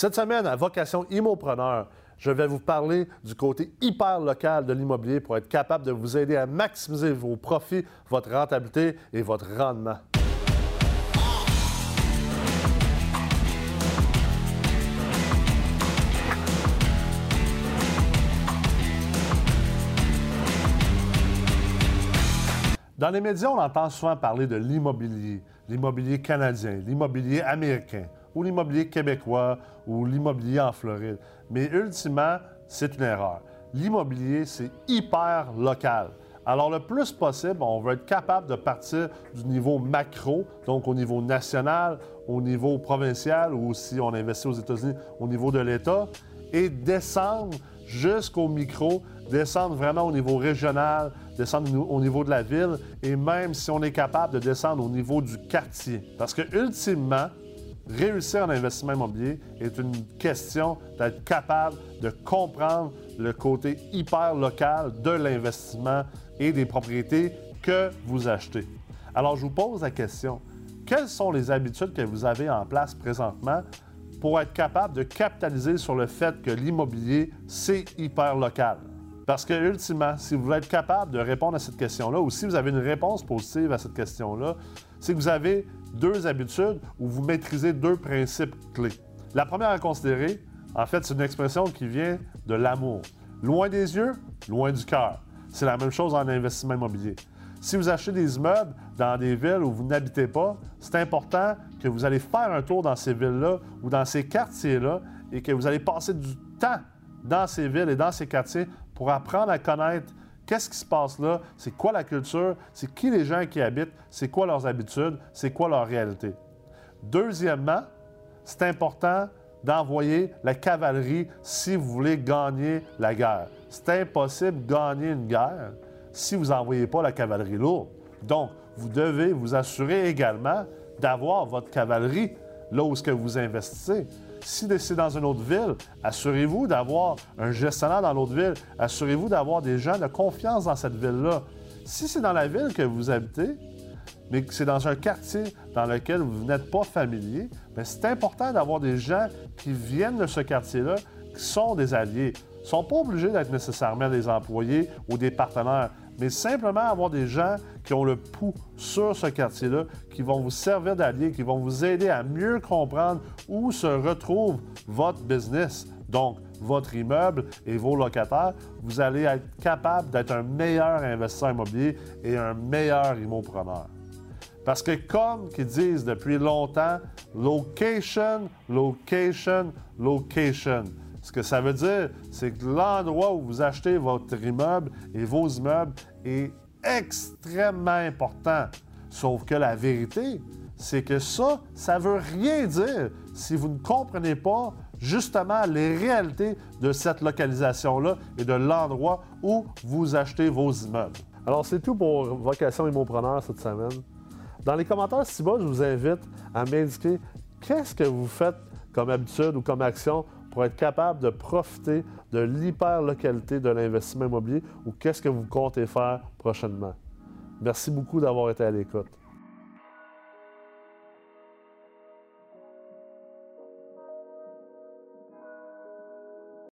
Cette semaine, à Vocation Immopreneur, je vais vous parler du côté hyper local de l'immobilier pour être capable de vous aider à maximiser vos profits, votre rentabilité et votre rendement. Dans les médias, on entend souvent parler de l'immobilier, l'immobilier canadien, l'immobilier américain ou l'immobilier québécois ou l'immobilier en Floride. Mais ultimement, c'est une erreur. L'immobilier, c'est hyper local. Alors, le plus possible, on veut être capable de partir du niveau macro, donc au niveau national, au niveau provincial, ou si on investit aux États-Unis, au niveau de l'État, et descendre jusqu'au micro, descendre vraiment au niveau régional, descendre au niveau de la ville, et même si on est capable de descendre au niveau du quartier. Parce que, ultimement, réussir en investissement immobilier est une question d'être capable de comprendre le côté hyper local de l'investissement et des propriétés que vous achetez. Alors, je vous pose la question, quelles sont les habitudes que vous avez en place présentement pour être capable de capitaliser sur le fait que l'immobilier, c'est hyper local? Parce que, ultimement, si vous voulez être capable de répondre à cette question-là, ou si vous avez une réponse positive à cette question-là, c'est que vous avez deux habitudes ou vous maîtrisez deux principes clés. La première à considérer, en fait, c'est une expression qui vient de l'amour. Loin des yeux, loin du cœur. C'est la même chose en investissement immobilier. Si vous achetez des immeubles dans des villes où vous n'habitez pas, c'est important que vous allez faire un tour dans ces villes-là ou dans ces quartiers-là et que vous allez passer du temps dans ces villes et dans ces quartiers pour apprendre à connaître Qu'est-ce qui se passe là? C'est quoi la culture? C'est qui les gens qui habitent? C'est quoi leurs habitudes? C'est quoi leur réalité? Deuxièmement, c'est important d'envoyer la cavalerie si vous voulez gagner la guerre. C'est impossible de gagner une guerre si vous n'envoyez pas la cavalerie lourde. Donc, vous devez vous assurer également d'avoir votre cavalerie là où ce que vous investissez. Si c'est dans une autre ville, assurez-vous d'avoir un gestionnaire dans l'autre ville. Assurez-vous d'avoir des gens de confiance dans cette ville-là. Si c'est dans la ville que vous habitez, mais que c'est dans un quartier dans lequel vous n'êtes pas familier, ben, c'est important d'avoir des gens qui viennent de ce quartier-là, qui sont des alliés. Ils ne sont pas obligés d'être nécessairement des employés ou des partenaires, mais simplement avoir des gens qui ont le pouls sur ce quartier-là, qui vont vous servir d'alliés, qui vont vous aider à mieux comprendre où se retrouve votre business. Donc, votre immeuble et vos locataires, vous allez être capable d'être un meilleur investisseur immobilier et un meilleur immopreneur. Parce que comme qu'ils disent depuis longtemps, location, location, location. Ce que ça veut dire, c'est que l'endroit où vous achetez votre immeuble et vos immeubles est extrêmement important. Sauf que la vérité, c'est que ça, ça veut rien dire si vous ne comprenez pas justement les réalités de cette localisation-là et de l'endroit où vous achetez vos immeubles. Alors, c'est tout pour Vocation Immopreneur cette semaine. Dans les commentaires ci-bas, je vous invite à m'indiquer qu'est-ce que vous faites comme habitude ou comme action pour être capable de profiter de l'hyper-localité de l'investissement immobilier ou qu'est-ce que vous comptez faire prochainement. Merci beaucoup d'avoir été à l'écoute.